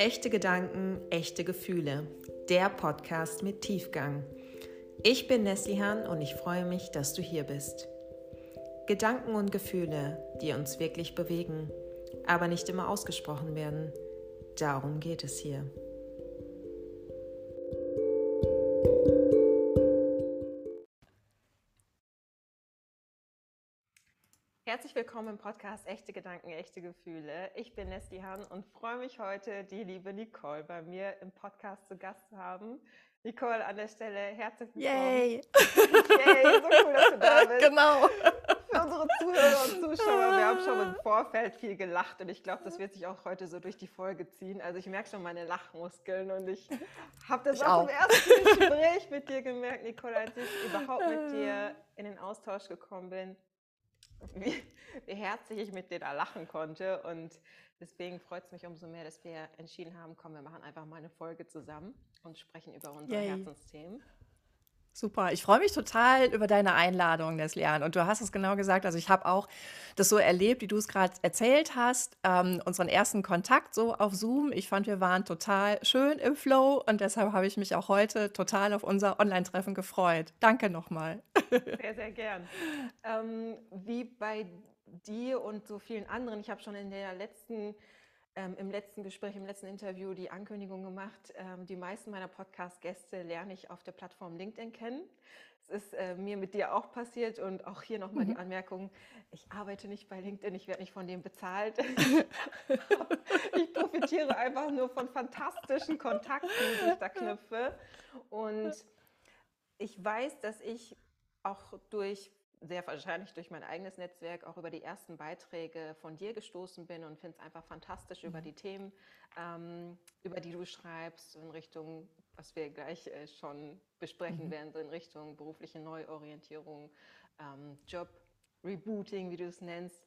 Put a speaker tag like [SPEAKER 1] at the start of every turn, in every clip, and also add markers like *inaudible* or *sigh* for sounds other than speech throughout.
[SPEAKER 1] Echte Gedanken, echte Gefühle. Der Podcast mit Tiefgang. Ich bin Neslihan und ich freue mich, dass du hier bist. Gedanken und Gefühle, die uns wirklich bewegen, aber nicht immer ausgesprochen werden. Darum geht es hier. Herzlich willkommen im Podcast Echte Gedanken, echte Gefühle. Ich bin Nesty Hahn und freue mich heute, die liebe Nicole bei mir im Podcast zu Gast zu haben. Nicole, an der Stelle herzlich willkommen.
[SPEAKER 2] Yay!
[SPEAKER 1] Yay, so cool, dass du da *laughs* bist.
[SPEAKER 2] Genau.
[SPEAKER 1] Für unsere Zuhörer und Zuschauer, wir haben schon im Vorfeld viel gelacht und ich glaube, das wird sich auch heute so durch die Folge ziehen. Also ich merke schon meine Lachmuskeln und ich habe das
[SPEAKER 2] Ich
[SPEAKER 1] auch
[SPEAKER 2] auch.
[SPEAKER 1] im ersten Gespräch mit dir gemerkt, Nicole, als ich überhaupt mit *laughs* dir in den Austausch gekommen bin, wie, wie herzlich ich mit dir da lachen konnte. Und deswegen freut es mich umso mehr, dass wir entschieden haben, komm, wir machen einfach mal eine Folge zusammen und sprechen über unsere
[SPEAKER 2] Yay.
[SPEAKER 1] Herzensthemen.
[SPEAKER 2] Super. Ich freue mich total über deine Einladung, Neslian. Und du hast es genau gesagt. Also ich habe auch das so erlebt, wie du es gerade erzählt hast. Ähm, unseren ersten Kontakt so auf Zoom. Ich fand, wir waren total schön im Flow und deshalb habe ich mich auch heute total auf unser Online-Treffen gefreut. Danke nochmal. *laughs*
[SPEAKER 1] Sehr, sehr gern. Ähm, wie bei dir und so vielen anderen, ich habe schon in der letzten, ähm, im letzten Gespräch, im letzten Interview die Ankündigung gemacht, ähm, die meisten meiner Podcast-Gäste lerne ich auf der Plattform LinkedIn kennen. Es ist äh, mir mit dir auch passiert und auch hier nochmal die Anmerkung, ich arbeite nicht bei LinkedIn, ich werde nicht von dem bezahlt. *laughs* ich profitiere einfach nur von fantastischen Kontakten, die ich da knüpfe. Und ich weiß, dass ich auch durch, sehr wahrscheinlich durch mein eigenes Netzwerk, auch über die ersten Beiträge von dir gestoßen bin und finde es einfach fantastisch über die Themen, ähm, über die du schreibst, in Richtung, was wir gleich äh, schon besprechen werden, so in Richtung berufliche Neuorientierung, ähm, Job. Rebooting, wie du es nennst.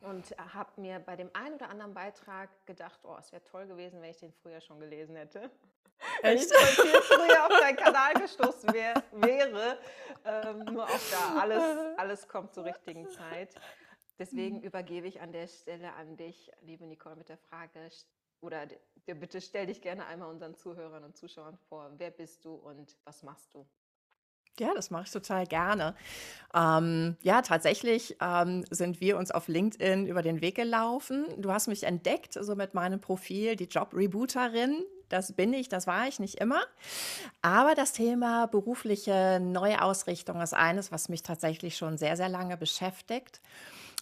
[SPEAKER 1] Und habe mir bei dem einen oder anderen Beitrag gedacht, oh, es wäre toll gewesen, wenn ich den früher schon gelesen hätte. Wenn ich
[SPEAKER 2] Echt?
[SPEAKER 1] so viel früher auf deinen Kanal *laughs* gestoßen wär, wäre. Ähm, nur auch da, alles, alles kommt zur richtigen Zeit. Deswegen übergebe ich an der Stelle an dich, liebe Nicole, mit der Frage, oder dir bitte stell dich gerne einmal unseren Zuhörern und Zuschauern vor. Wer bist du und was machst du?
[SPEAKER 2] Ja, das mache ich total gerne. Ähm, ja, tatsächlich ähm, sind wir uns auf LinkedIn über den Weg gelaufen. Du hast mich entdeckt, so mit meinem Profil, die Job-Rebooterin. Das bin ich, das war ich nicht immer. Aber das Thema berufliche Neuausrichtung ist eines, was mich tatsächlich schon sehr, sehr lange beschäftigt.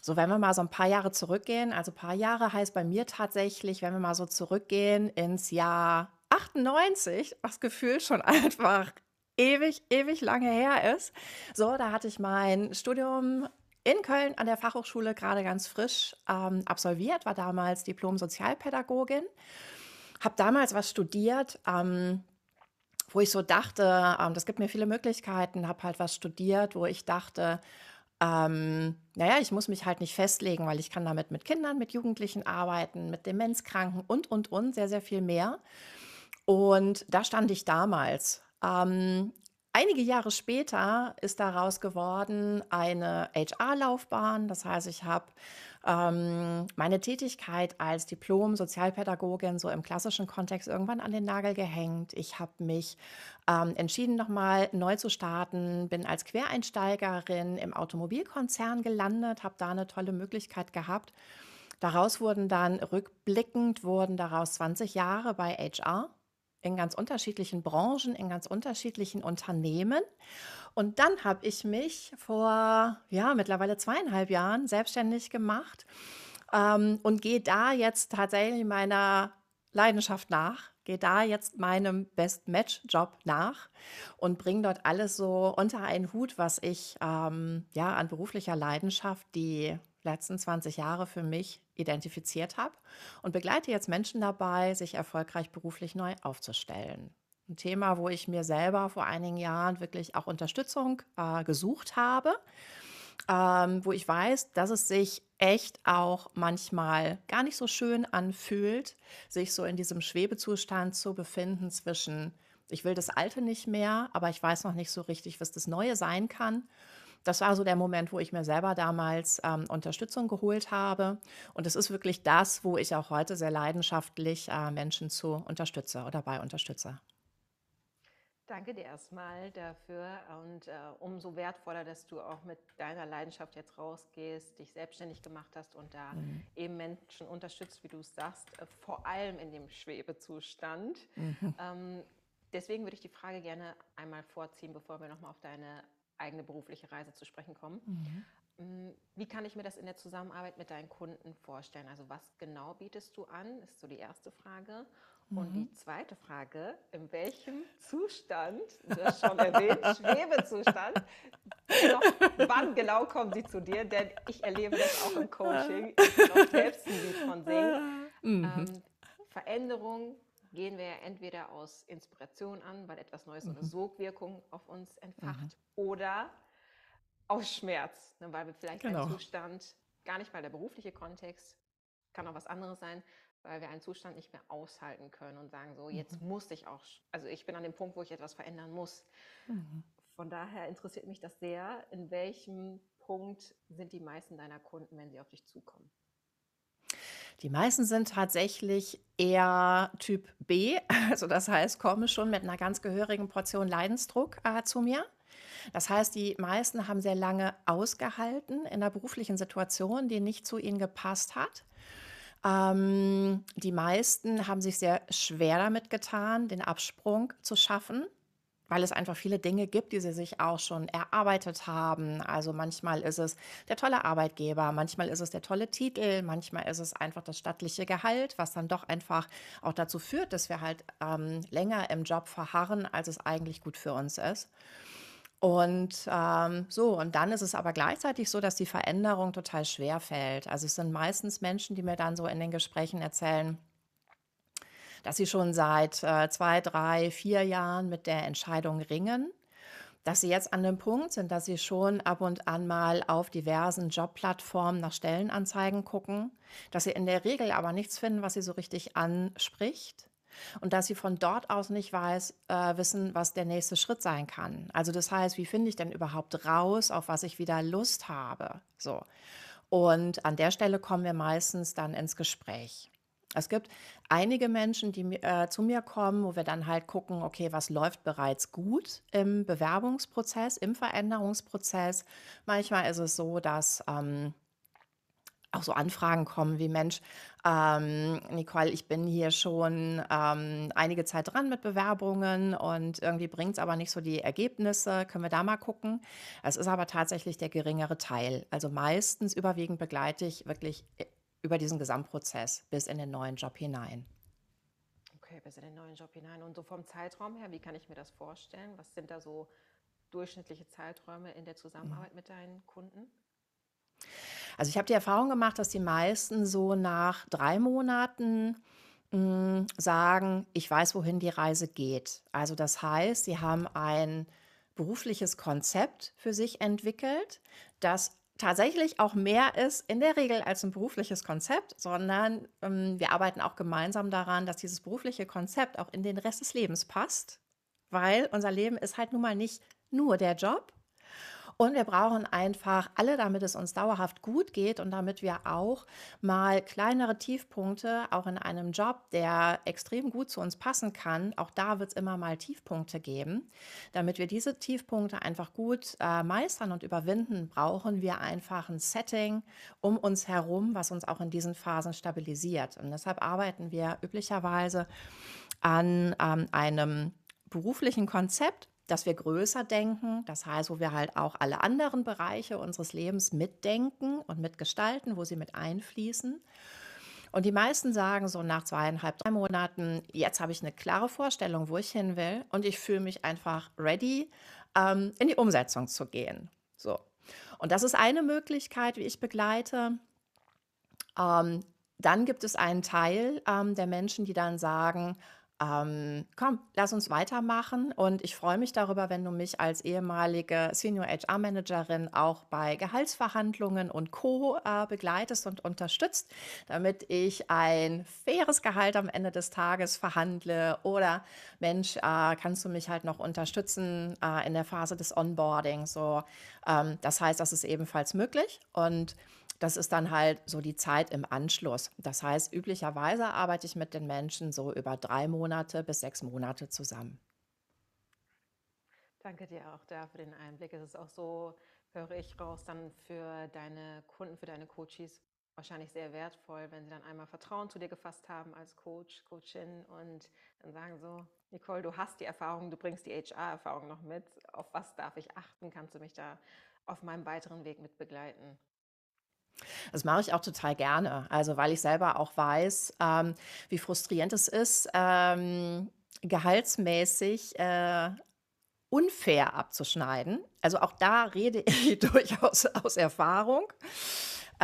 [SPEAKER 2] So, wenn wir mal so ein paar Jahre zurückgehen, also ein paar Jahre heißt bei mir tatsächlich, wenn wir mal so zurückgehen ins Jahr 98, was gefühlt schon einfach ewig, ewig lange her ist. So, da hatte ich mein Studium in Köln an der Fachhochschule gerade ganz frisch ähm, absolviert, war damals Diplom-Sozialpädagogin, habe damals was studiert, ähm, wo ich so dachte, ähm, das gibt mir viele Möglichkeiten, habe halt was studiert, wo ich dachte, ähm, naja, ich muss mich halt nicht festlegen, weil ich kann damit mit Kindern, mit Jugendlichen arbeiten, mit Demenzkranken und, und, und, sehr, sehr viel mehr. Und da stand ich damals. Ähm, einige Jahre später ist daraus geworden eine HR-Laufbahn. Das heißt, ich habe ähm, meine Tätigkeit als Diplom-Sozialpädagogin so im klassischen Kontext irgendwann an den Nagel gehängt. Ich habe mich ähm, entschieden, nochmal neu zu starten, bin als Quereinsteigerin im Automobilkonzern gelandet, habe da eine tolle Möglichkeit gehabt. Daraus wurden dann rückblickend wurden daraus 20 Jahre bei HR in ganz unterschiedlichen Branchen, in ganz unterschiedlichen Unternehmen. Und dann habe ich mich vor ja mittlerweile zweieinhalb Jahren selbstständig gemacht ähm, und gehe da jetzt tatsächlich meiner Leidenschaft nach, gehe da jetzt meinem Best-Match-Job nach und bringe dort alles so unter einen Hut, was ich ähm, ja an beruflicher Leidenschaft die letzten 20 Jahre für mich identifiziert habe und begleite jetzt Menschen dabei, sich erfolgreich beruflich neu aufzustellen. Ein Thema, wo ich mir selber vor einigen Jahren wirklich auch Unterstützung äh, gesucht habe, ähm, wo ich weiß, dass es sich echt auch manchmal gar nicht so schön anfühlt, sich so in diesem Schwebezustand zu befinden zwischen, ich will das Alte nicht mehr, aber ich weiß noch nicht so richtig, was das Neue sein kann. Das war so der Moment, wo ich mir selber damals ähm, Unterstützung geholt habe. Und es ist wirklich das, wo ich auch heute sehr leidenschaftlich äh, Menschen zu unterstütze oder bei unterstütze.
[SPEAKER 1] Danke dir erstmal dafür und äh, umso wertvoller, dass du auch mit deiner Leidenschaft jetzt rausgehst, dich selbstständig gemacht hast und da mhm. eben Menschen unterstützt, wie du es sagst, äh, vor allem in dem Schwebezustand. Mhm. Ähm, deswegen würde ich die Frage gerne einmal vorziehen, bevor wir nochmal auf deine eigene berufliche Reise zu sprechen kommen. Mhm. Wie kann ich mir das in der Zusammenarbeit mit deinen Kunden vorstellen? Also was genau bietest du an, ist so die erste Frage. Und die mhm. zweite Frage, in welchem Zustand, du hast schon erwähnt, *laughs* Schwebezustand, noch, wann genau kommen sie zu dir? Denn ich erlebe das auch im Coaching, ich bin auch selbst ein Lied von Singen. *laughs* Mhm. Ähm, Veränderung gehen wir ja entweder aus Inspiration an, weil etwas Neues mhm. eine Sogwirkung auf uns entfacht, mhm. oder aus Schmerz, ne, weil wir vielleicht genau. einen Zustand, gar nicht mal der berufliche Kontext, kann auch was anderes sein, weil wir einen Zustand nicht mehr aushalten können und sagen, so, jetzt mhm. muss ich auch, also ich bin an dem Punkt, wo ich etwas verändern muss. Mhm. Von daher interessiert mich das sehr, in welchem Punkt sind die meisten deiner Kunden, wenn sie auf dich zukommen?
[SPEAKER 2] Die meisten sind tatsächlich eher Typ B, *laughs* also das heißt, kommen schon mit einer ganz gehörigen Portion Leidensdruck äh, zu mir. Das heißt, die meisten haben sehr lange ausgehalten in einer beruflichen Situation, die nicht zu ihnen gepasst hat. Ähm, die meisten haben sich sehr schwer damit getan, den Absprung zu schaffen, weil es einfach viele Dinge gibt, die sie sich auch schon erarbeitet haben. Also manchmal ist es der tolle Arbeitgeber, manchmal ist es der tolle Titel, manchmal ist es einfach das stattliche Gehalt, was dann doch einfach auch dazu führt, dass wir halt ähm, länger im Job verharren, als es eigentlich gut für uns ist. Und ähm, so, und dann ist es aber gleichzeitig so, dass die Veränderung total schwer fällt. Also es sind meistens Menschen, die mir dann so in den Gesprächen erzählen, dass sie schon seit äh, zwei, drei, vier Jahren mit der Entscheidung ringen, dass sie jetzt an dem Punkt sind, dass sie schon ab und an mal auf diversen Jobplattformen nach Stellenanzeigen gucken, dass sie in der Regel aber nichts finden, was sie so richtig anspricht und dass sie von dort aus nicht weiß, äh, wissen, was der nächste Schritt sein kann. Also das heißt, wie finde ich denn überhaupt raus, auf was ich wieder Lust habe? So. Und an der Stelle kommen wir meistens dann ins Gespräch. Es gibt einige Menschen, die äh, zu mir kommen, wo wir dann halt gucken, okay, was läuft bereits gut im Bewerbungsprozess, im Veränderungsprozess. Manchmal ist es so, dass ähm, auch so Anfragen kommen wie Mensch, ähm, Nicole, ich bin hier schon ähm, einige Zeit dran mit Bewerbungen und irgendwie bringt es aber nicht so die Ergebnisse. Können wir da mal gucken? Es ist aber tatsächlich der geringere Teil. Also meistens überwiegend begleite ich wirklich äh, über diesen Gesamtprozess bis in den neuen Job hinein.
[SPEAKER 1] Okay, bis in den neuen Job hinein. Und so vom Zeitraum her, wie kann ich mir das vorstellen? Was sind da so durchschnittliche Zeiträume in der Zusammenarbeit mhm. mit deinen Kunden?
[SPEAKER 2] Also ich habe die Erfahrung gemacht, dass die meisten so nach drei Monaten mh, hm, sagen, ich weiß, wohin die Reise geht. Also das heißt, sie haben ein berufliches Konzept für sich entwickelt, das tatsächlich auch mehr ist in der Regel als ein berufliches Konzept, sondern ähm, wir arbeiten auch gemeinsam daran, dass dieses berufliche Konzept auch in den Rest des Lebens passt, weil unser Leben ist halt nun mal nicht nur der Job, und wir brauchen einfach alle, damit es uns dauerhaft gut geht und damit wir auch mal kleinere Tiefpunkte, auch in einem Job, der extrem gut zu uns passen kann, auch da wird es immer mal Tiefpunkte geben. Damit wir diese Tiefpunkte einfach gut äh, meistern und überwinden, brauchen wir einfach ein Setting um uns herum, was uns auch in diesen Phasen stabilisiert. Und deshalb arbeiten wir üblicherweise an ähm, einem beruflichen Konzept, dass wir größer denken, das heißt, wo wir halt auch alle anderen Bereiche unseres Lebens mitdenken und mitgestalten, wo sie mit einfließen. Und die meisten sagen so nach zweieinhalb, drei Monaten, jetzt habe ich eine klare Vorstellung, wo ich hin will und ich fühle mich einfach ready, ähm, in die Umsetzung zu gehen. So. Und das ist eine Möglichkeit, wie ich begleite. Ähm, dann gibt es einen Teil ähm, der Menschen, die dann sagen, Ähm, komm, lass uns weitermachen und ich freue mich darüber, wenn du mich als ehemalige Senior HR-Managerin auch bei Gehaltsverhandlungen und Co. Äh, begleitest und unterstützt, damit ich ein faires Gehalt am Ende des Tages verhandle oder Mensch, äh, kannst du mich halt noch unterstützen äh, in der Phase des Onboarding. So, ähm, das heißt, das ist ebenfalls möglich und das ist dann halt so die Zeit im Anschluss. Das heißt, üblicherweise arbeite ich mit den Menschen so über drei Monate bis sechs Monate zusammen.
[SPEAKER 1] Danke dir auch da für den Einblick. Es ist auch so, höre ich raus, dann für deine Kunden, für deine Coaches wahrscheinlich sehr wertvoll, wenn sie dann einmal Vertrauen zu dir gefasst haben als Coach, Coachin und dann sagen so, Nicole, du hast die Erfahrung, du bringst die HR-Erfahrung noch mit. Auf was darf ich achten? Kannst du mich da auf meinem weiteren Weg mit begleiten?
[SPEAKER 2] Das mache ich auch total gerne. Also, weil ich selber auch weiß, ähm, wie frustrierend es ist, ähm, gehaltsmäßig äh, unfair abzuschneiden. Also auch da rede ich *laughs* durchaus aus Erfahrung.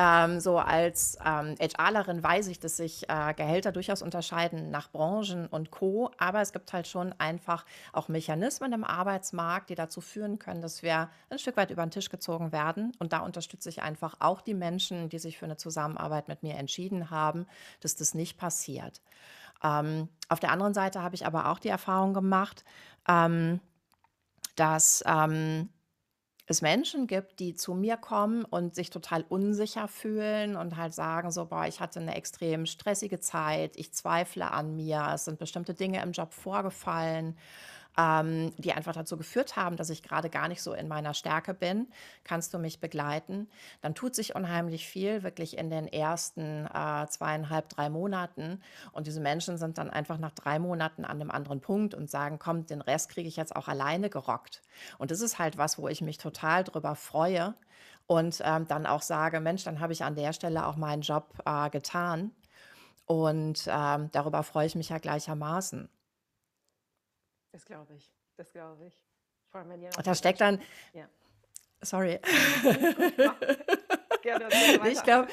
[SPEAKER 2] Ähm, so als ähm, HRlerin weiß ich, dass sich äh, Gehälter durchaus unterscheiden nach Branchen und Co. Aber es gibt halt schon einfach auch Mechanismen im Arbeitsmarkt, die dazu führen können, dass wir ein Stück weit über den Tisch gezogen werden. Und da unterstütze ich einfach auch die Menschen, die sich für eine Zusammenarbeit mit mir entschieden haben, dass das nicht passiert. Ähm, auf der anderen Seite habe ich aber auch die Erfahrung gemacht, ähm, dass ähm, es Menschen gibt, die zu mir kommen und sich total unsicher fühlen und halt sagen so, boah, ich hatte eine extrem stressige Zeit, ich zweifle an mir, es sind bestimmte Dinge im Job vorgefallen ähm, die einfach dazu geführt haben, dass ich gerade gar nicht so in meiner Stärke bin. Kannst du mich begleiten? Dann tut sich unheimlich viel, wirklich in den ersten äh, zweieinhalb, drei Monaten. Und diese Menschen sind dann einfach nach drei Monaten an einem anderen Punkt und sagen, komm, den Rest kriege ich jetzt auch alleine gerockt. Und das ist halt was, wo ich mich total drüber freue und ähm, dann auch sage, Mensch, dann habe ich an der Stelle auch meinen Job äh, getan. Und ähm, darüber freue ich mich ja gleichermaßen.
[SPEAKER 1] Das glaube ich. Das glaube ich. Vor allem, wenn ihr
[SPEAKER 2] Und da steckt dann, ja. sorry. *laughs* Ich glaube,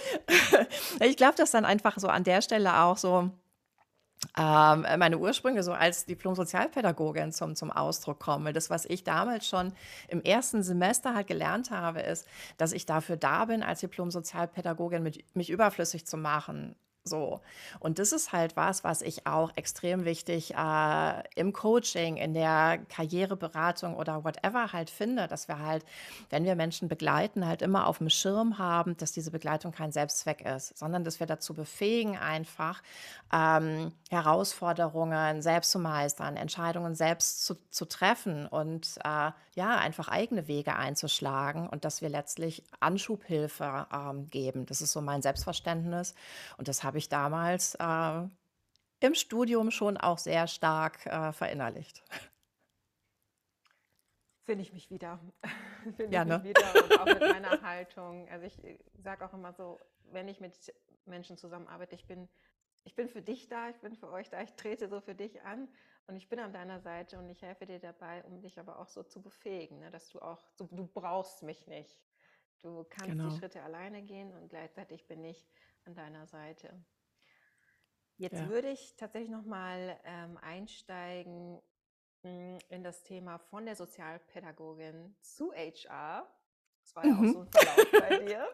[SPEAKER 2] *laughs* ich glaube, dass dann einfach so an der Stelle auch so ähm, meine Ursprünge so als Diplom-Sozialpädagogin zum, zum Ausdruck kommen. Das, was ich damals schon im ersten Semester halt gelernt habe, ist, dass ich dafür da bin, als Diplom-Sozialpädagogin mich überflüssig zu machen so. Und das ist halt was, was ich auch extrem wichtig äh, im Coaching, in der Karriereberatung oder whatever halt finde, dass wir halt, wenn wir Menschen begleiten, halt immer auf dem Schirm haben, dass diese Begleitung kein Selbstzweck ist, sondern dass wir dazu befähigen, einfach ähm, Herausforderungen selbst zu meistern, Entscheidungen selbst zu, zu treffen und äh, ja, einfach eigene Wege einzuschlagen und dass wir letztlich Anschubhilfe ähm, geben. Das ist so mein Selbstverständnis und das habe habe ich damals äh, im Studium schon auch sehr stark äh, verinnerlicht.
[SPEAKER 1] Finde ich mich wieder. *laughs* Finde
[SPEAKER 2] ja,
[SPEAKER 1] ich
[SPEAKER 2] ne?
[SPEAKER 1] mich wieder und auch mit meiner *laughs* Haltung. Also ich äh, sage auch immer so, wenn ich mit Menschen zusammenarbeite, ich bin, ich bin für dich da, ich bin für euch da, ich trete so für dich an und ich bin an deiner Seite und ich helfe dir dabei, um dich aber auch so zu befähigen, ne, dass du auch, so, du brauchst mich nicht. Du kannst genau. die Schritte alleine gehen und gleichzeitig bin ich an deiner Seite. Jetzt ja. würde ich tatsächlich nochmal ähm, einsteigen hm, in das Thema von der Sozialpädagogin zu HR. Das war ja mhm. auch so ein Verlauf bei *laughs* dir.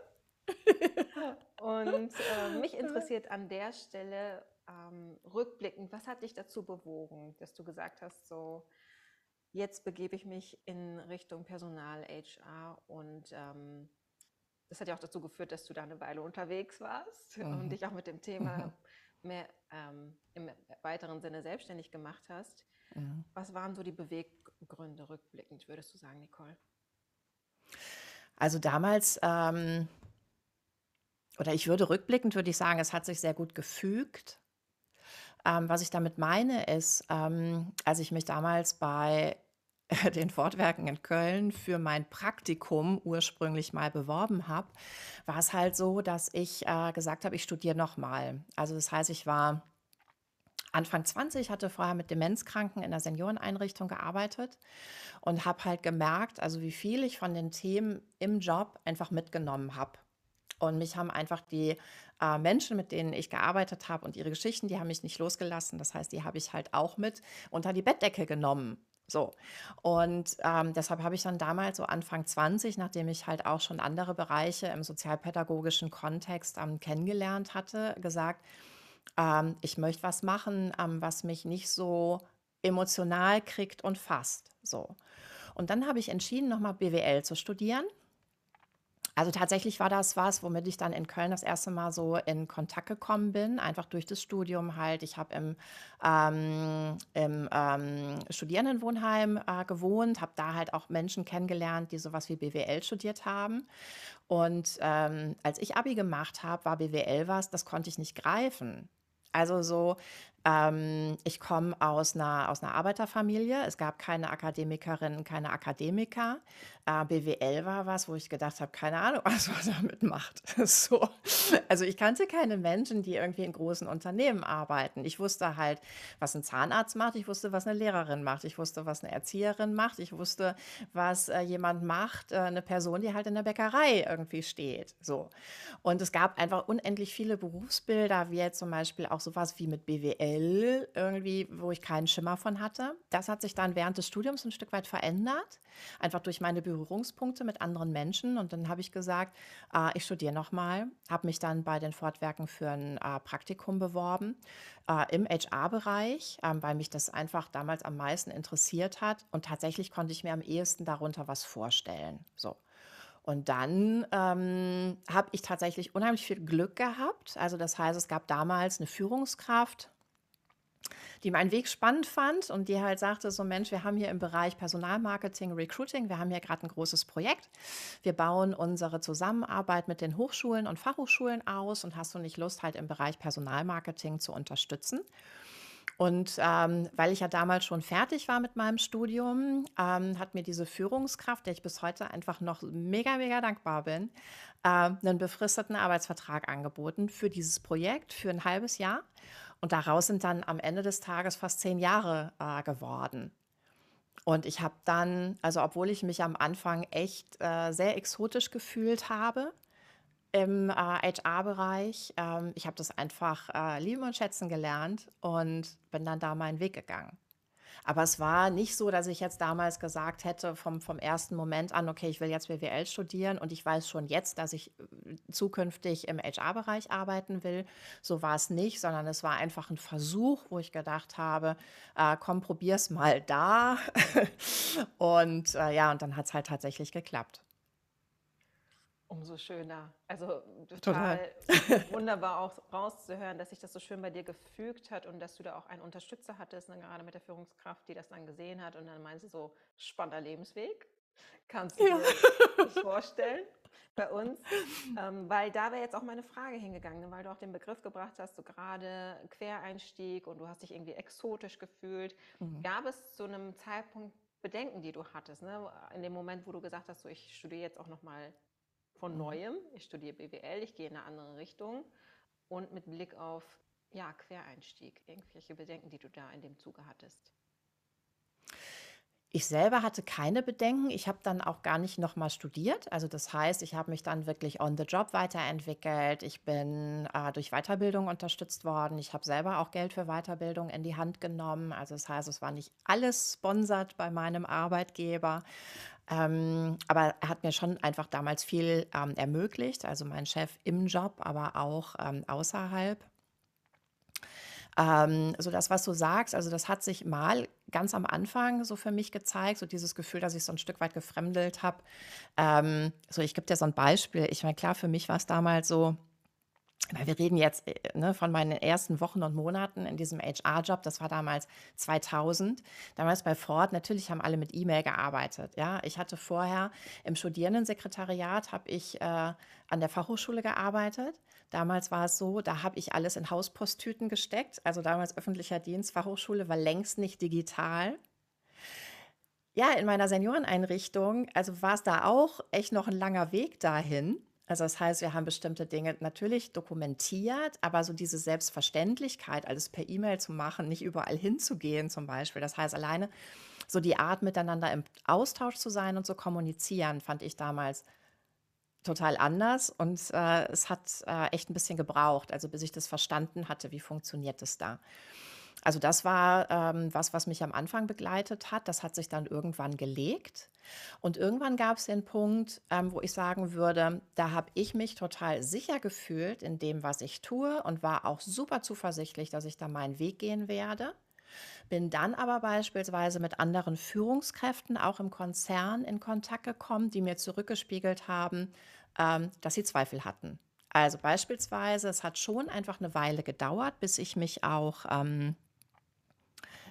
[SPEAKER 1] Und äh, mich interessiert an der Stelle ähm, rückblickend, was hat dich dazu bewogen, dass du gesagt hast, so jetzt begebe ich mich in Richtung Personal HR und ähm, das hat ja auch dazu geführt, dass du da eine Weile unterwegs warst mhm. und dich auch mit dem Thema mehr ähm, im weiteren Sinne selbstständig gemacht hast. Mhm. Was waren so die Beweggründe rückblickend, würdest du sagen, Nicole?
[SPEAKER 2] Also damals, ähm, oder ich würde rückblickend, würde ich sagen, es hat sich sehr gut gefügt. Ähm, was ich damit meine, ist, ähm, als ich mich damals bei den Fortwerken in Köln für mein Praktikum ursprünglich mal beworben habe, war es halt so, dass ich äh, gesagt habe, ich studiere nochmal. Also das heißt, ich war Anfang 20, hatte vorher mit Demenzkranken in der Senioreneinrichtung gearbeitet und habe halt gemerkt, also wie viel ich von den Themen im Job einfach mitgenommen habe. Und mich haben einfach die äh, Menschen, mit denen ich gearbeitet habe und ihre Geschichten, die haben mich nicht losgelassen. Das heißt, die habe ich halt auch mit unter die Bettdecke genommen. So. Und ähm, deshalb habe ich dann damals, so Anfang 20, nachdem ich halt auch schon andere Bereiche im sozialpädagogischen Kontext ähm, kennengelernt hatte, gesagt, ähm, ich möchte was machen, ähm, was mich nicht so emotional kriegt und fasst. So. Und dann habe ich entschieden, nochmal BWL zu studieren also tatsächlich war das was, womit ich dann in Köln das erste Mal so in Kontakt gekommen bin, einfach durch das Studium halt. Ich habe im, ähm, im ähm, Studierendenwohnheim äh, gewohnt, habe da halt auch Menschen kennengelernt, die sowas wie BWL studiert haben. Und ähm, als ich Abi gemacht habe, war BWL was, das konnte ich nicht greifen. Also so, ähm, ich komme aus einer, aus einer Arbeiterfamilie. Es gab keine Akademikerinnen, keine Akademiker. Äh, BWL war was, wo ich gedacht habe, keine Ahnung, *laughs* was man damit macht. *laughs* so. Also ich kannte keine Menschen, die irgendwie in großen Unternehmen arbeiten. Ich wusste halt, was ein Zahnarzt macht. Ich wusste, was eine Lehrerin macht. Ich wusste, was eine Erzieherin macht. Ich wusste, was äh, jemand macht, äh, eine Person, die halt in der Bäckerei irgendwie steht. So. Und es gab einfach unendlich viele Berufsbilder, wie jetzt zum Beispiel auch sowas wie mit BWL BWL irgendwie, wo ich keinen Schimmer von hatte. Das hat sich dann während des Studiums ein Stück weit verändert, einfach durch meine Berührungspunkte mit anderen Menschen. Und dann habe ich gesagt, äh, ich studiere nochmal, habe mich dann bei den Fortwerken für ein äh, Praktikum beworben äh, im HR-Bereich, ähm, weil mich das einfach damals am meisten interessiert hat. Und tatsächlich konnte ich mir am ehesten darunter was vorstellen. So. Und dann ähm, habe ich tatsächlich unheimlich viel Glück gehabt. Also das heißt, es gab damals eine Führungskraft, die meinen Weg spannend fand und die halt sagte, so Mensch, wir haben hier im Bereich Personalmarketing, Recruiting, wir haben hier gerade ein großes Projekt. Wir bauen unsere Zusammenarbeit mit den Hochschulen und Fachhochschulen aus und hast du nicht Lust, halt im Bereich Personalmarketing zu unterstützen? Und ähm, weil ich ja damals schon fertig war mit meinem Studium, ähm, hat mir diese Führungskraft, der ich bis heute einfach noch mega, mega dankbar bin, äh, einen befristeten Arbeitsvertrag angeboten für dieses Projekt für ein halbes Jahr. Und daraus sind dann am Ende des Tages fast zehn Jahre äh, geworden. Und ich habe dann, also obwohl ich mich am Anfang echt äh, sehr exotisch gefühlt habe im äh, HR-Bereich, ähm, ich habe das einfach äh, lieben und schätzen gelernt und bin dann da meinen Weg gegangen. Aber es war nicht so, dass ich jetzt damals gesagt hätte, vom, vom ersten Moment an, okay, ich will jetzt BWL studieren und ich weiß schon jetzt, dass ich äh, zukünftig im HR-Bereich arbeiten will. So war es nicht, sondern es war einfach ein Versuch, wo ich gedacht habe, äh, komm, probier's mal da. *laughs* und äh, ja, und dann hat es halt tatsächlich geklappt.
[SPEAKER 1] Umso schöner. Also total, total. *laughs* wunderbar auch rauszuhören, dass sich das so schön bei dir gefügt hat und dass du da auch einen Unterstützer hattest, ne, gerade mit der Führungskraft, die das dann gesehen hat und dann meinst du so, spannender Lebensweg. Kannst du ja. dir das vorstellen bei uns? *laughs* Ähm, weil da wäre jetzt auch meine Frage hingegangen, ne, weil du auch den Begriff gebracht hast, so gerade Quereinstieg und du hast dich irgendwie exotisch gefühlt. Mhm. Gab es zu einem Zeitpunkt Bedenken, die du hattest, ne? in dem Moment, wo du gesagt hast, so, ich studiere jetzt auch nochmal von mhm. Neuem. Ich studiere BWL, ich gehe in eine andere Richtung und mit Blick auf ja, Quereinstieg, irgendwelche Bedenken, die du da in dem Zuge hattest.
[SPEAKER 2] Ich selber hatte keine Bedenken. Ich habe dann auch gar nicht nochmal studiert. Also das heißt, ich habe mich dann wirklich on the job weiterentwickelt. Ich bin äh, durch Weiterbildung unterstützt worden. Ich habe selber auch Geld für Weiterbildung in die Hand genommen. Also das heißt, es war nicht alles sponsert bei meinem Arbeitgeber. Ähm, aber er hat mir schon einfach damals viel ähm, ermöglicht, also mein Chef im Job, aber auch ähm, außerhalb. Ähm, so das, was du sagst, also das hat sich mal ganz am Anfang so für mich gezeigt, so dieses Gefühl, dass ich so ein Stück weit gefremdelt habe. Ähm, so, ich gebe dir so ein Beispiel. Ich meine, klar, für mich war es damals so, weil wir reden jetzt äh, ne, von meinen ersten Wochen und Monaten in diesem HR-Job, das war damals 2000. Damals bei Ford, natürlich haben alle mit E-Mail gearbeitet. Ja, ich hatte vorher im Studierendensekretariat, habe ich äh, an der Fachhochschule gearbeitet. Damals war es so, da habe ich alles in Hausposttüten gesteckt. Also damals öffentlicher Dienst, Fachhochschule war längst nicht digital. Ja, in meiner Senioreneinrichtung, also war es da auch echt noch ein langer Weg dahin. Also das heißt, wir haben bestimmte Dinge natürlich dokumentiert, aber so diese Selbstverständlichkeit, alles per E-Mail zu machen, nicht überall hinzugehen zum Beispiel. Das heißt, alleine so die Art, miteinander im Austausch zu sein und zu kommunizieren, fand ich damals total anders und äh, es hat äh, echt ein bisschen gebraucht, also bis ich das verstanden hatte, wie funktioniert es da. Also das war ähm, was, was mich am Anfang begleitet hat. Das hat sich dann irgendwann gelegt. Und irgendwann gab es den Punkt, ähm, wo ich sagen würde, da habe ich mich total sicher gefühlt in dem, was ich tue und war auch super zuversichtlich, dass ich da meinen Weg gehen werde. Bin dann aber beispielsweise mit anderen Führungskräften auch im Konzern in Kontakt gekommen, die mir zurückgespiegelt haben, ähm, dass sie Zweifel hatten. Also beispielsweise, es hat schon einfach eine Weile gedauert, bis ich mich auch ähm,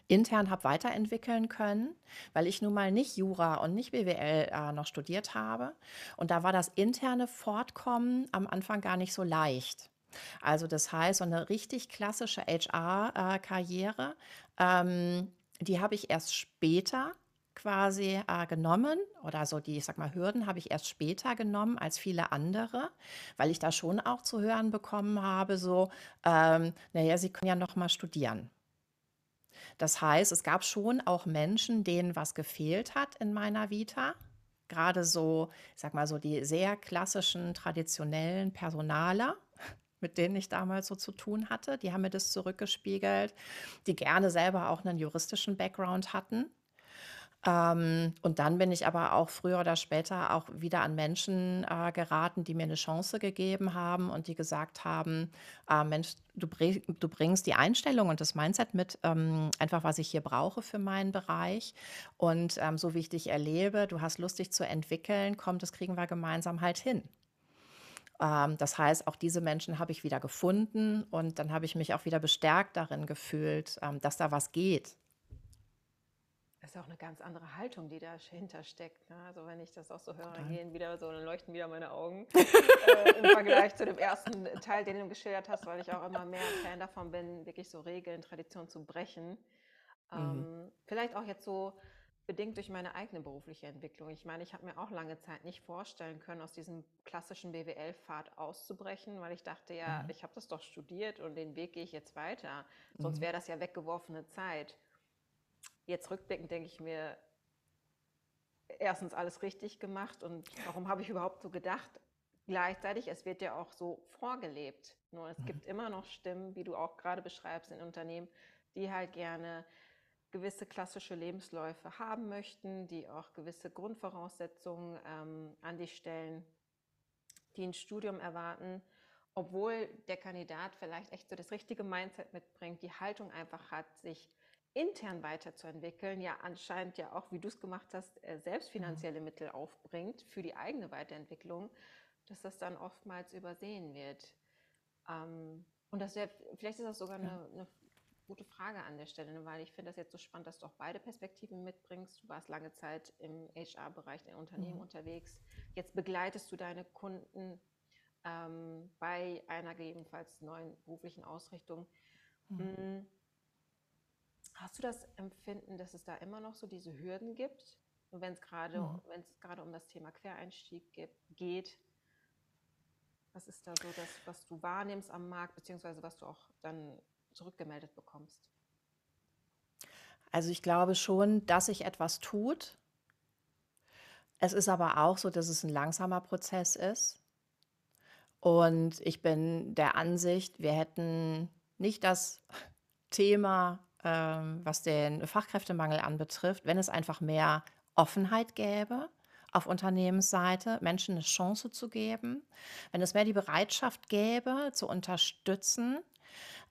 [SPEAKER 2] intern habe weiterentwickeln können, weil ich nun mal nicht Jura und nicht BWL äh, noch studiert habe. Und da war das interne Fortkommen am Anfang gar nicht so leicht. Also das heißt, so eine richtig klassische HR-Karriere, ähm, die habe ich erst später quasi äh, genommen oder so die, ich sag mal, Hürden habe ich erst später genommen als viele andere, weil ich da schon auch zu hören bekommen habe, so, ähm, naja, Sie können ja noch mal studieren. Das heißt, es gab schon auch Menschen, denen was gefehlt hat in meiner Vita. Gerade so, ich sag mal so, die sehr klassischen, traditionellen Personaler, mit denen ich damals so zu tun hatte, die haben mir das zurückgespiegelt, die gerne selber auch einen juristischen Background hatten ähm, und dann bin ich aber auch früher oder später auch wieder an Menschen äh, geraten, die mir eine Chance gegeben haben und die gesagt haben, äh, Mensch, du, du bringst die Einstellung und das Mindset mit, ähm, einfach was ich hier brauche für meinen Bereich. Und ähm, so wie ich dich erlebe, du hast Lust, dich zu entwickeln, kommt, das kriegen wir gemeinsam halt hin. Ähm, das heißt, auch diese Menschen habe ich wieder gefunden und dann habe ich mich auch wieder bestärkt darin gefühlt, ähm, dass da was geht
[SPEAKER 1] das ist auch eine ganz andere Haltung, die dahinter steckt. Ne? Also wenn ich das auch so höre, dann gehen wieder so, dann leuchten wieder meine Augen *laughs* äh, im Vergleich zu dem ersten Teil, den du geschildert hast, weil ich auch immer mehr Fan davon bin, wirklich so Regeln, Traditionen zu brechen. Mhm. Ähm, vielleicht auch jetzt so bedingt durch meine eigene berufliche Entwicklung. Ich meine, ich habe mir auch lange Zeit nicht vorstellen können, aus diesem klassischen BWL-Pfad auszubrechen, weil ich dachte, ja, mhm. ich habe das doch studiert und den Weg gehe ich jetzt weiter. Sonst mhm. wäre das ja weggeworfene Zeit jetzt rückblickend denke ich mir, erstens alles richtig gemacht und warum habe ich überhaupt so gedacht? Gleichzeitig, es wird ja auch so vorgelebt. Nur es mhm. gibt immer noch Stimmen, wie du auch gerade beschreibst, in Unternehmen, die halt gerne gewisse klassische Lebensläufe haben möchten, die auch gewisse Grundvoraussetzungen ähm, an dich stellen, die ein Studium erwarten, obwohl der Kandidat vielleicht echt so das richtige Mindset mitbringt, die Haltung einfach hat, sich intern weiterzuentwickeln, ja anscheinend ja auch, wie du es gemacht hast, äh, selbst mhm. finanzielle. Mittel aufbringt für die eigene Weiterentwicklung, dass das dann oftmals übersehen wird. Ähm, und das wäre, vielleicht ist das sogar eine, eine gute Frage an der Stelle, ne, weil ich finde das jetzt so spannend, dass du auch beide Perspektiven mitbringst. Du warst lange Zeit im HR-Bereich der Unternehmen mhm. unterwegs. Jetzt begleitest du deine Kunden ähm, bei einer gegebenenfalls neuen beruflichen Ausrichtung. Mhm. Hm, Hast du das Empfinden, dass es da immer noch so diese Hürden gibt? Und wenn es gerade, mhm. wenn es gerade um das Thema Quereinstieg gibt, geht, was ist da so das, was du wahrnimmst am Markt, beziehungsweise was du auch dann zurückgemeldet bekommst?
[SPEAKER 2] Also ich glaube schon, dass sich etwas tut. Es ist aber auch so, dass es ein langsamer Prozess ist. Und ich bin der Ansicht, wir hätten nicht das Thema ähm, was den Fachkräftemangel anbetrifft, wenn es einfach mehr Offenheit gäbe auf Unternehmensseite, Menschen eine Chance zu geben, wenn es mehr die Bereitschaft gäbe, zu unterstützen,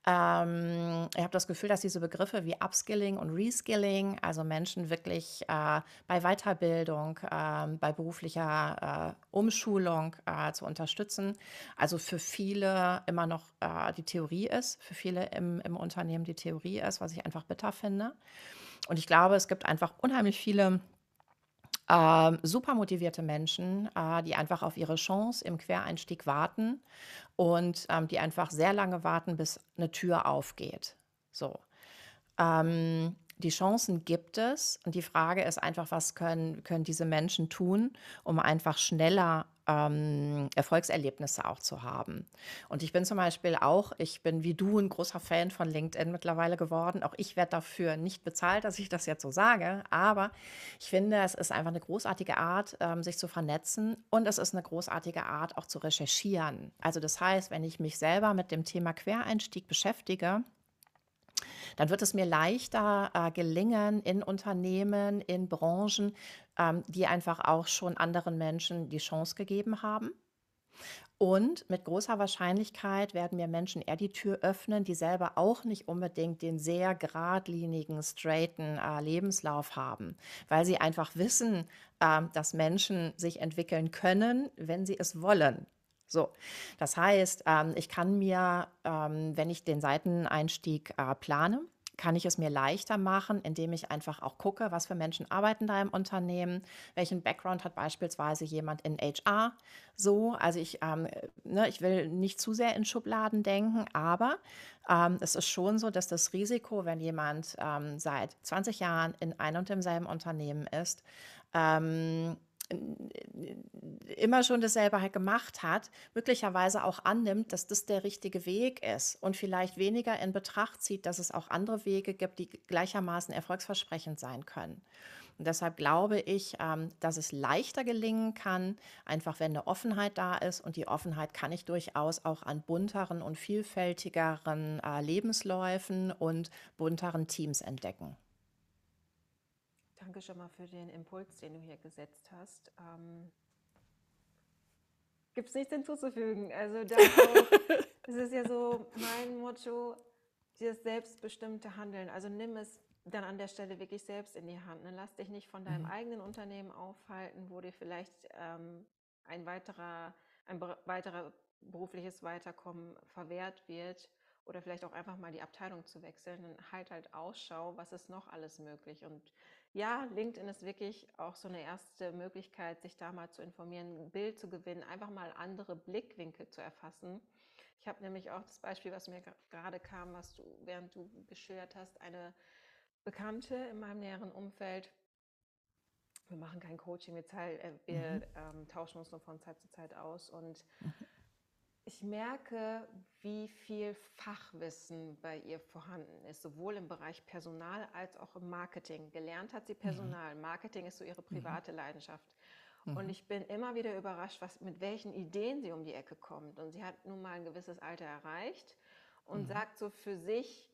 [SPEAKER 2] ähm, ich habe das Gefühl, dass diese Begriffe wie Upskilling und Reskilling, also Menschen wirklich äh, bei Weiterbildung, äh, bei beruflicher äh, Umschulung äh, zu unterstützen, also für viele immer noch äh, die Theorie ist, für viele im, im Unternehmen die Theorie ist, was ich einfach bitter finde. Und ich glaube, es gibt einfach unheimlich viele ähm, super motivierte Menschen, äh, die einfach auf ihre Chance im Quereinstieg warten und ähm, die einfach sehr lange warten, bis eine Tür aufgeht. So. Ähm, die Chancen gibt es und die Frage ist einfach, was können, können diese Menschen tun, um einfach schneller ähm, Erfolgserlebnisse auch zu haben. Und ich bin zum Beispiel auch, ich bin wie du ein großer Fan von LinkedIn mittlerweile geworden. Auch ich werde dafür nicht bezahlt, dass ich das jetzt so sage, aber ich finde, es ist einfach eine großartige Art, ähm, sich zu vernetzen und es ist eine großartige Art, auch zu recherchieren. Also das heißt, wenn ich mich selber mit dem Thema Quereinstieg beschäftige, dann wird es mir leichter äh, gelingen in Unternehmen, in Branchen, ähm, die einfach auch schon anderen Menschen die Chance gegeben haben. Und mit großer Wahrscheinlichkeit werden mir Menschen eher die Tür öffnen, die selber auch nicht unbedingt den sehr geradlinigen, straighten äh, Lebenslauf haben, weil sie einfach wissen, äh, dass Menschen sich entwickeln können, wenn sie es wollen. So, das heißt, ähm, ich kann mir, ähm, wenn ich den Seiteneinstieg äh, plane, kann ich es mir leichter machen, indem ich einfach auch gucke, was für Menschen arbeiten da im Unternehmen, welchen Background hat beispielsweise jemand in HR. So, also ich, ähm, ne, ich will nicht zu sehr in Schubladen denken, aber ähm, es ist schon so, dass das Risiko, wenn jemand ähm, seit 20 Jahren in einem und demselben Unternehmen ist, ähm, immer schon dasselbe halt gemacht hat, möglicherweise auch annimmt, dass das der richtige Weg ist und vielleicht weniger in Betracht zieht, dass es auch andere Wege gibt, die gleichermaßen erfolgsversprechend sein können. Und deshalb glaube ich, ähm, dass es leichter gelingen kann, einfach wenn eine Offenheit da ist. Und die Offenheit kann ich durchaus auch an bunteren und vielfältigeren äh, Lebensläufen und bunteren Teams entdecken.
[SPEAKER 1] Danke schon mal für den Impuls, den du hier gesetzt hast. Ähm, Gibt es nichts hinzuzufügen. Also das, *laughs* ist ja so mein Motto, das selbstbestimmte Handeln. Also nimm es dann an der Stelle wirklich selbst in die Hand. Ne? Lass dich nicht von deinem mhm. eigenen Unternehmen aufhalten, wo dir vielleicht ähm, ein weiterer, ein weiterer berufliches Weiterkommen verwehrt wird oder vielleicht auch einfach mal die Abteilung zu wechseln. Dann halt halt Ausschau, was ist noch alles möglich. Und ja, LinkedIn ist wirklich auch so eine erste Möglichkeit, sich da mal zu informieren, ein Bild zu gewinnen, einfach mal andere Blickwinkel zu erfassen. Ich habe nämlich auch das Beispiel, was mir gerade kam, was du, während du geschildert hast, eine Bekannte in meinem näheren Umfeld. Wir machen kein Coaching, wir, äh, wir mhm. ähm, tauschen uns nur von Zeit zu Zeit aus und ich merke, wie viel Fachwissen bei ihr vorhanden ist, sowohl im Bereich Personal als auch im Marketing. Gelernt hat sie mhm. Personal. Marketing ist so ihre mhm. private Leidenschaft. Mhm. Und ich bin immer wieder überrascht, was, mit welchen Ideen sie um die Ecke kommt. Und sie hat nun mal ein gewisses Alter erreicht und mhm. sagt so für sich,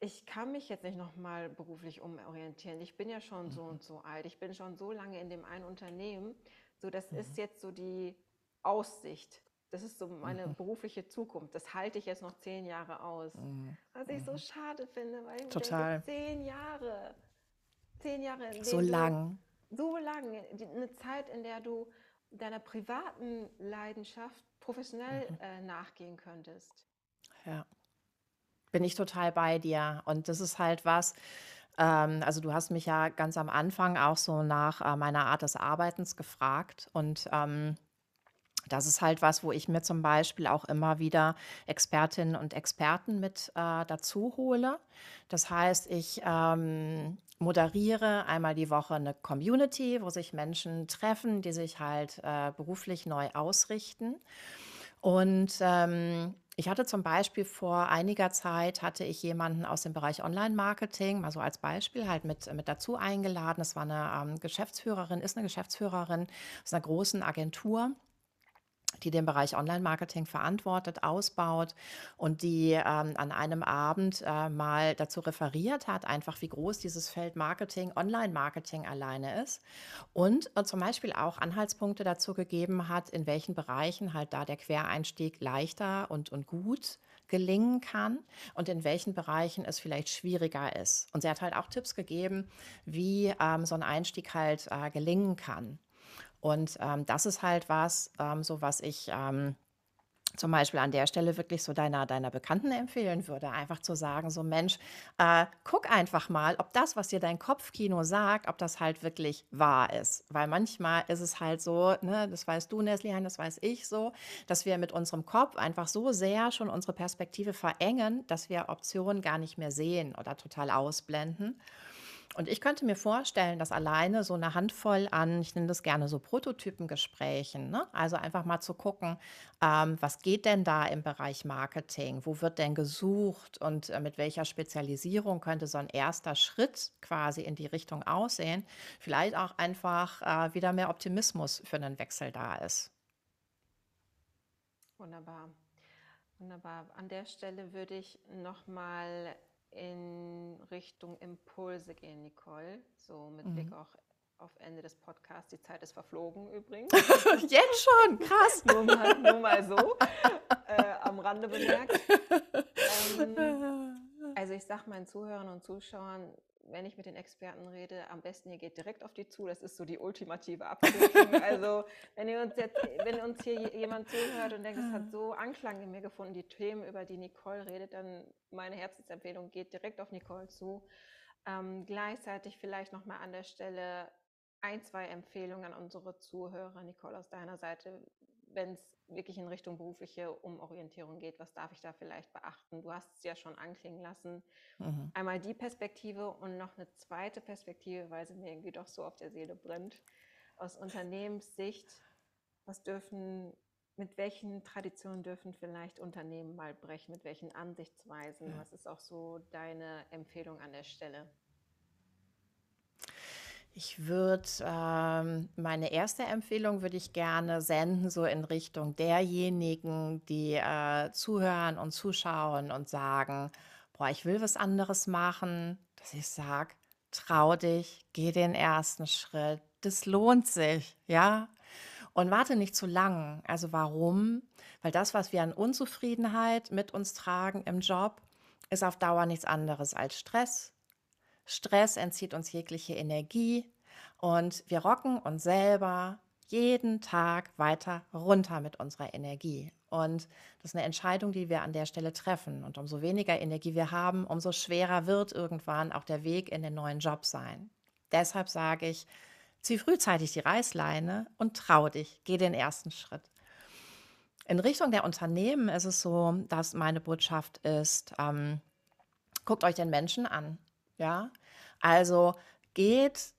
[SPEAKER 1] ich kann mich jetzt nicht nochmal beruflich umorientieren. Ich bin ja schon so und so alt. Ich bin schon so lange in dem einen Unternehmen. So, das ist jetzt so die Aussicht. Das ist so meine mhm. berufliche Zukunft. Das halte ich jetzt noch zehn Jahre aus. Mhm. Was ich so mhm. schade finde, weil ich
[SPEAKER 2] Total.
[SPEAKER 1] Denke, zehn Jahre. Zehn Jahre.
[SPEAKER 2] so lang.
[SPEAKER 1] so lang. Eine Zeit, in der du deiner privaten Leidenschaft professionell mhm. äh, nachgehen könntest.
[SPEAKER 2] Ja. Bin ich total bei dir. Und das ist halt was, ähm, also du hast mich ja ganz am Anfang auch so nach äh, meiner Art des Arbeitens gefragt. Und ähm, das ist halt was, wo ich mir zum Beispiel auch immer wieder Expertinnen und Experten mit äh, dazu hole. Das heißt, ich ähm, moderiere einmal die Woche eine Community, wo sich Menschen treffen, die sich halt äh, beruflich neu ausrichten. Und ähm, ich hatte zum Beispiel vor einiger Zeit hatte ich jemanden aus dem Bereich Online-Marketing, mal so als Beispiel, halt mit, mit dazu eingeladen. Das war eine ähm, Geschäftsführerin, ist eine Geschäftsführerin aus einer großen Agentur die den Bereich Online-Marketing verantwortet, ausbaut und die ähm, an einem Abend äh, mal dazu referiert hat, einfach wie groß dieses Feld Marketing, Online-Marketing alleine ist und äh, zum Beispiel auch Anhaltspunkte dazu gegeben hat, in welchen Bereichen halt da der Quereinstieg leichter und, und gut gelingen kann und in welchen Bereichen es vielleicht schwieriger ist. Und sie hat halt auch Tipps gegeben, wie ähm, so ein Einstieg halt äh, gelingen kann. Und ähm, das ist halt was, ähm, so was ich ähm, zum Beispiel an der Stelle wirklich so deiner deiner Bekannten empfehlen würde, einfach zu sagen, so: „Mensch, äh, guck einfach mal, ob das, was dir dein Kopfkino sagt, ob das halt wirklich wahr ist.“ Weil manchmal ist es halt so, ne, das weißt du, Neslihan, das weiß ich so, dass wir mit unserem Kopf einfach so sehr schon unsere Perspektive verengen, dass wir Optionen gar nicht mehr sehen oder total ausblenden. Und ich könnte mir vorstellen, dass alleine so eine Handvoll an, ich nenne das gerne so Prototypengesprächen, ne? Also einfach mal zu gucken, ähm, was geht denn da im Bereich Marketing? Wo wird denn gesucht und äh, mit welcher Spezialisierung könnte so ein erster Schritt quasi in die Richtung aussehen? Vielleicht auch einfach äh, wieder mehr Optimismus für einen Wechsel da ist.
[SPEAKER 1] Wunderbar. Wunderbar. An der Stelle würde ich nochmal in Richtung Impulse gehen, Nicole. So mit Blick
[SPEAKER 2] Mhm.
[SPEAKER 1] auch auf Ende des Podcasts. Die Zeit ist verflogen übrigens. *laughs*
[SPEAKER 2] Jetzt schon, krass.
[SPEAKER 1] nur, mal, nur mal so äh, am Rande bemerkt. *laughs* Ähm, also ich sage meinen Zuhörern und Zuschauern, wenn ich mit den Experten rede, am besten ihr geht direkt auf die zu. Das ist so die ultimative Abkürzung. *laughs* Also wenn ihr uns jetzt, wenn uns hier je- jemand zuhört und denkt, es hat so Anklang in mir gefunden, die Themen, über die Nicole redet, dann meine Herzensempfehlung geht direkt auf Nicole zu. Ähm, gleichzeitig vielleicht nochmal an der Stelle ein, zwei Empfehlungen an unsere Zuhörer, Nicole, aus deiner Seite, wenn es wirklich in Richtung berufliche Umorientierung geht. Was darf ich da vielleicht beachten? Du hast es ja schon anklingen lassen.
[SPEAKER 2] Mhm.
[SPEAKER 1] Einmal die Perspektive und noch eine zweite Perspektive, weil sie mir irgendwie doch so auf der Seele brennt. Aus Unternehmenssicht, was dürfen, mit welchen Traditionen dürfen vielleicht Unternehmen mal brechen, mit welchen Ansichtsweisen?
[SPEAKER 2] Ja.
[SPEAKER 1] Was ist auch so deine Empfehlung an der Stelle?
[SPEAKER 2] Ich würde, ähm, meine erste Empfehlung würde ich gerne senden, so in Richtung derjenigen, die äh, zuhören und zuschauen und sagen, boah, ich will was anderes machen, dass ich sage, trau dich, geh den ersten Schritt, das lohnt sich, ja. Und warte nicht zu lang. Also warum? Weil das, was wir an Unzufriedenheit mit uns tragen im Job, ist auf Dauer nichts anderes als Stress. Stress entzieht uns jegliche Energie und wir rocken uns selber jeden Tag weiter runter mit unserer Energie. Und das ist eine Entscheidung, die wir an der Stelle treffen. Und umso weniger Energie wir haben, umso schwerer wird irgendwann auch der Weg in den neuen Job sein. Deshalb sage ich, zieh frühzeitig die Reißleine und trau dich, geh den ersten Schritt. In Richtung der Unternehmen ist es so, dass meine Botschaft ist, ähm, guckt euch den Menschen an. Ja, also geht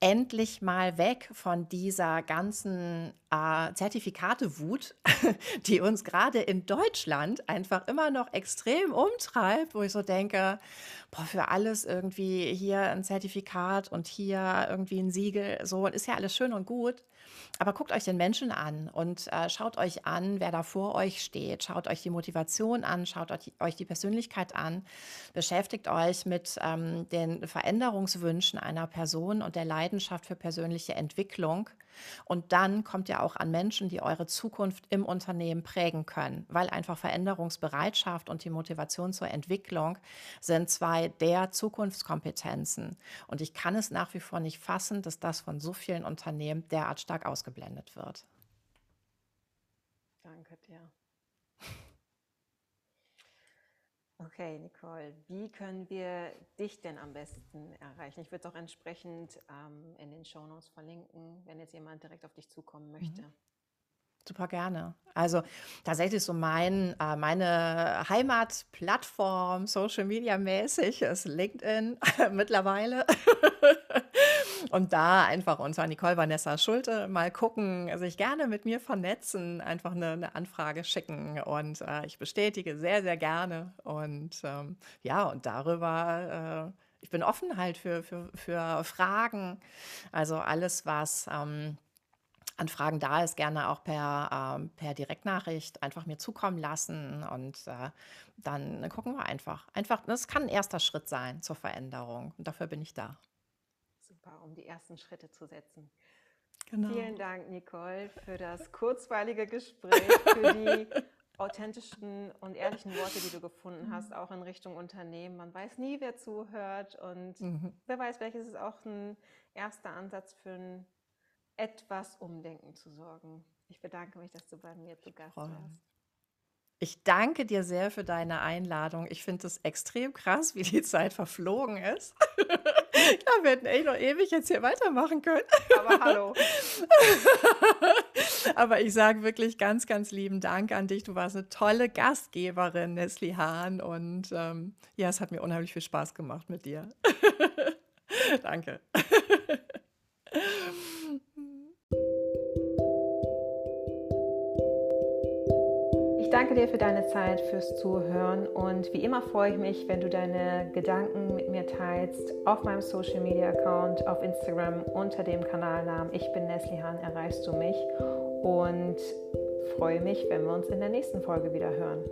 [SPEAKER 2] endlich mal weg von dieser ganzen äh, Zertifikate-Wut, *laughs* die uns gerade in Deutschland einfach immer noch extrem umtreibt, wo ich so denke, boah, für alles irgendwie hier ein Zertifikat und hier irgendwie ein Siegel, so ist ja alles schön und gut. Aber guckt euch den Menschen an und äh, schaut euch an, wer da vor euch steht. Schaut euch die Motivation an, schaut euch die, Persönlichkeit an. Beschäftigt euch mit ähm, den Veränderungswünschen einer Person und der Leidenschaft für persönliche Entwicklung. Und dann kommt ihr auch an Menschen, die eure Zukunft im Unternehmen prägen können, weil einfach Veränderungsbereitschaft und die Motivation zur Entwicklung sind zwei der Zukunftskompetenzen. Und ich kann es nach wie vor nicht fassen, dass das von so vielen Unternehmen derart stark ausgeblendet wird.
[SPEAKER 1] Danke dir. Okay, Nicole, wie können wir dich denn am besten erreichen? Ich würde es auch entsprechend ähm, in den Shownotes verlinken, wenn jetzt jemand direkt auf dich zukommen möchte.
[SPEAKER 2] Super gerne. Also tatsächlich so mein, äh, meine Heimatplattform, Social Media mäßig, ist LinkedIn *laughs* mittlerweile. Und da einfach unter Nicole Vanessa Schulte mal gucken, sich gerne mit mir vernetzen, einfach eine, eine Anfrage schicken. Und äh, ich bestätige sehr, sehr gerne. Und ähm, ja, und darüber, äh, ich bin offen halt für, für, für Fragen. Also alles, was. Ähm, an Fragen da ist, gerne auch per, ähm, per Direktnachricht einfach mir zukommen lassen und äh, dann gucken wir einfach. Einfach, das kann ein erster Schritt sein zur Veränderung und dafür bin ich da.
[SPEAKER 1] Super, um die ersten Schritte zu setzen.
[SPEAKER 2] Genau.
[SPEAKER 1] Vielen Dank, Nicole, für das kurzweilige Gespräch, für die *laughs* authentischen und ehrlichen Worte, die du gefunden hast, auch in Richtung Unternehmen. Man weiß nie, wer zuhört und
[SPEAKER 2] Mhm.
[SPEAKER 1] wer weiß, welches ist auch ein erster Ansatz für ein etwas Umdenken zu sorgen. Ich bedanke mich, dass du bei mir zu Gast warst.
[SPEAKER 2] Ich danke dir sehr für deine Einladung. Ich finde es extrem krass, wie die Zeit verflogen ist. *laughs* ja, wir hätten echt noch ewig jetzt hier weitermachen können.
[SPEAKER 1] Aber hallo. *laughs*
[SPEAKER 2] Aber ich sage wirklich ganz, ganz lieben Dank an dich. Du warst eine tolle Gastgeberin, Nestle Hahn. Und ähm, ja, es hat mir unheimlich viel Spaß gemacht mit dir. *laughs* Danke. *laughs*
[SPEAKER 1] danke dir für deine Zeit, fürs Zuhören und wie immer freue ich mich, wenn du deine Gedanken mit mir teilst auf meinem Social Media Account auf Instagram unter dem Kanalnamen Ich bin Nestle Hahn, erreichst du mich und freue mich, wenn wir uns in der nächsten Folge wieder hören.